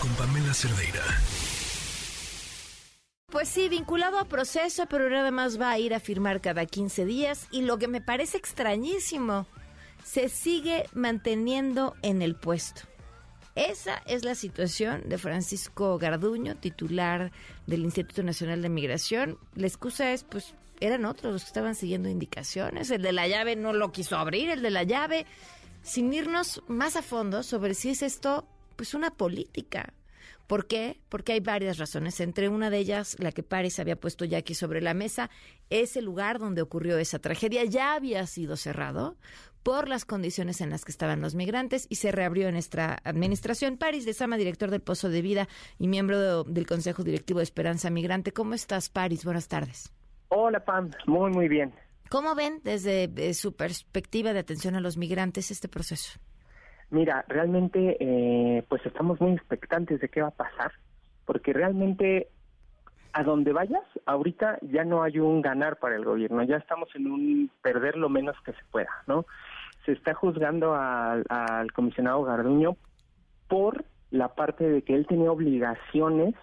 Con Pamela Cerdeira. Pues sí, vinculado a proceso, pero nada más va a ir a firmar cada 15 días. Y lo que me parece extrañísimo, se sigue manteniendo en el puesto. Esa es la situación de Francisco Garduño, titular del Instituto Nacional de Migración. La excusa es, pues, eran otros los que estaban siguiendo indicaciones. El de la llave no lo quiso abrir, el de la llave, sin irnos más a fondo sobre si es esto, pues, una política. ¿Por qué? Porque hay varias razones. Entre una de ellas, la que Paris había puesto ya aquí sobre la mesa, ese lugar donde ocurrió esa tragedia ya había sido cerrado por las condiciones en las que estaban los migrantes y se reabrió en nuestra administración. Paris de Sama, director del Pozo de Vida y miembro del Consejo Directivo de Esperanza Migrante. ¿Cómo estás, Paris? Buenas tardes. Hola, Pam. Muy, muy bien. ¿Cómo ven desde eh, su perspectiva de atención a los migrantes este proceso? Mira, realmente eh, pues estamos muy expectantes de qué va a pasar, porque realmente a donde vayas, ahorita ya no hay un ganar para el gobierno, ya estamos en un perder lo menos que se pueda, ¿no? Se está juzgando al, al comisionado Garduño por la parte de que él tenía obligaciones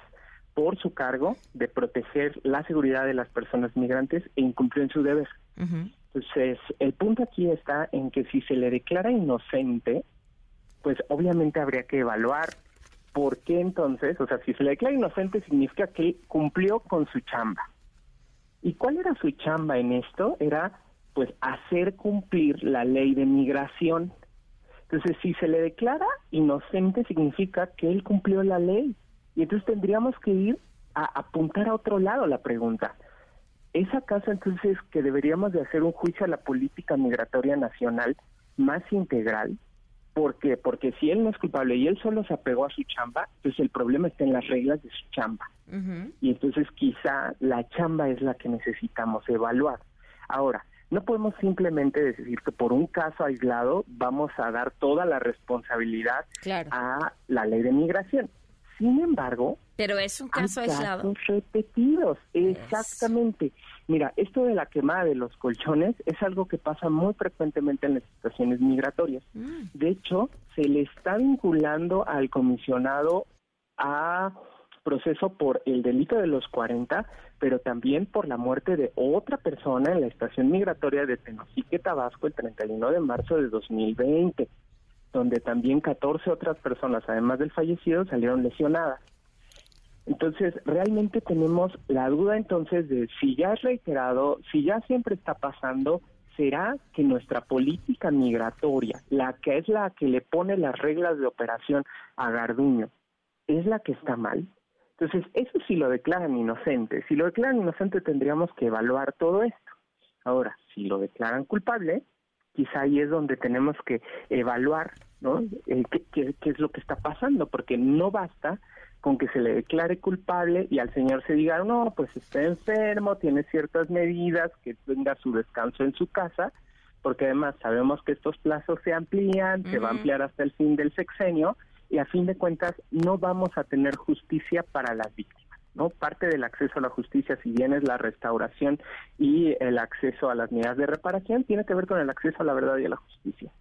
por su cargo de proteger la seguridad de las personas migrantes e incumplió en su deber. Entonces, el punto aquí está en que si se le declara inocente, pues obviamente habría que evaluar por qué entonces, o sea, si se le declara inocente significa que cumplió con su chamba. ¿Y cuál era su chamba en esto? Era pues hacer cumplir la ley de migración. Entonces, si se le declara inocente significa que él cumplió la ley. Y entonces tendríamos que ir a apuntar a otro lado la pregunta. ¿Es acaso entonces que deberíamos de hacer un juicio a la política migratoria nacional más integral? ¿Por qué? Porque si él no es culpable y él solo se apegó a su chamba, pues el problema está en las reglas de su chamba. Y entonces quizá la chamba es la que necesitamos evaluar. Ahora, no podemos simplemente decir que por un caso aislado vamos a dar toda la responsabilidad a la ley de migración. Sin embargo, pero es un caso aislado. repetidos, exactamente. Mira, esto de la quemada de los colchones es algo que pasa muy frecuentemente en las situaciones migratorias. Mm. De hecho, se le está vinculando al comisionado a proceso por el delito de los 40, pero también por la muerte de otra persona en la estación migratoria de Tenosique, Tabasco, el 31 de marzo de 2020, donde también 14 otras personas, además del fallecido, salieron lesionadas. Entonces, realmente tenemos la duda entonces de si ya es reiterado, si ya siempre está pasando, ¿será que nuestra política migratoria, la que es la que le pone las reglas de operación a Garduño, es la que está mal? Entonces, eso sí lo declaran inocente. Si lo declaran inocente tendríamos que evaluar todo esto. Ahora, si lo declaran culpable, quizá ahí es donde tenemos que evaluar ¿no? Eh, qué, qué es lo que está pasando, porque no basta con que se le declare culpable y al señor se diga, no, pues está enfermo, tiene ciertas medidas, que tenga su descanso en su casa, porque además sabemos que estos plazos se amplían, se va a ampliar hasta el fin del sexenio y a fin de cuentas no vamos a tener justicia para las víctimas. ¿No? Parte del acceso a la justicia, si bien es la restauración y el acceso a las medidas de reparación, tiene que ver con el acceso a la verdad y a la justicia.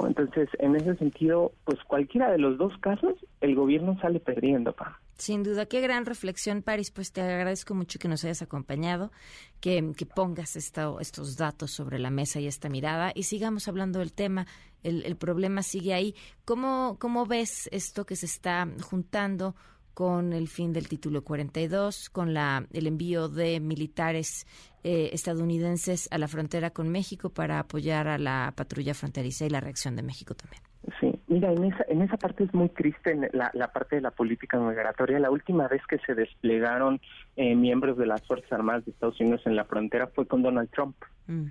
Entonces, en ese sentido, pues cualquiera de los dos casos, el gobierno sale perdiendo, pa. Sin duda, qué gran reflexión, Paris. Pues te agradezco mucho que nos hayas acompañado, que, que pongas estos datos sobre la mesa y esta mirada y sigamos hablando del tema. El, el problema sigue ahí. ¿Cómo, ¿Cómo ves esto que se está juntando con el fin del título 42, con la, el envío de militares eh, estadounidenses a la frontera con México para apoyar a la patrulla fronteriza y la reacción de México también. Sí, mira, en esa, en esa parte es muy triste la, la parte de la política migratoria. La última vez que se desplegaron eh, miembros de las Fuerzas Armadas de Estados Unidos en la frontera fue con Donald Trump. Mm.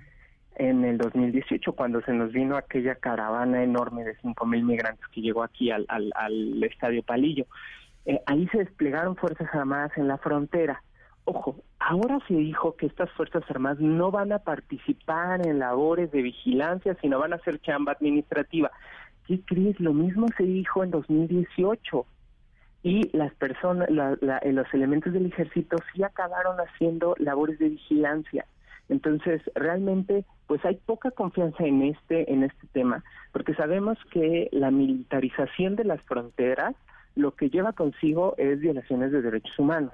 En el 2018, cuando se nos vino aquella caravana enorme de 5.000 migrantes que llegó aquí al, al, al Estadio Palillo. Eh, ahí se desplegaron Fuerzas Armadas en la frontera. Ojo, ahora se dijo que estas Fuerzas Armadas no van a participar en labores de vigilancia, sino van a hacer chamba administrativa. ¿Qué crees? Lo mismo se dijo en 2018. Y las personas, eh, los elementos del ejército sí acabaron haciendo labores de vigilancia. Entonces, realmente pues hay poca confianza en este en este tema, porque sabemos que la militarización de las fronteras lo que lleva consigo es violaciones de derechos humanos.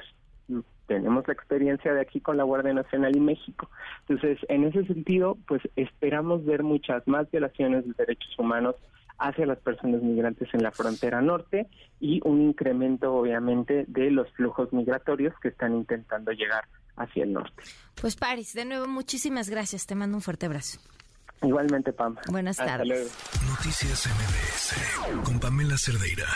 Tenemos la experiencia de aquí con la Guardia Nacional y México. Entonces, en ese sentido, pues esperamos ver muchas más violaciones de derechos humanos hacia las personas migrantes en la frontera norte y un incremento, obviamente, de los flujos migratorios que están intentando llegar hacia el norte. Pues Paris, de nuevo, muchísimas gracias. Te mando un fuerte abrazo. Igualmente, Pam. Buenas tardes. Noticias MBS con Pamela Cerdeira.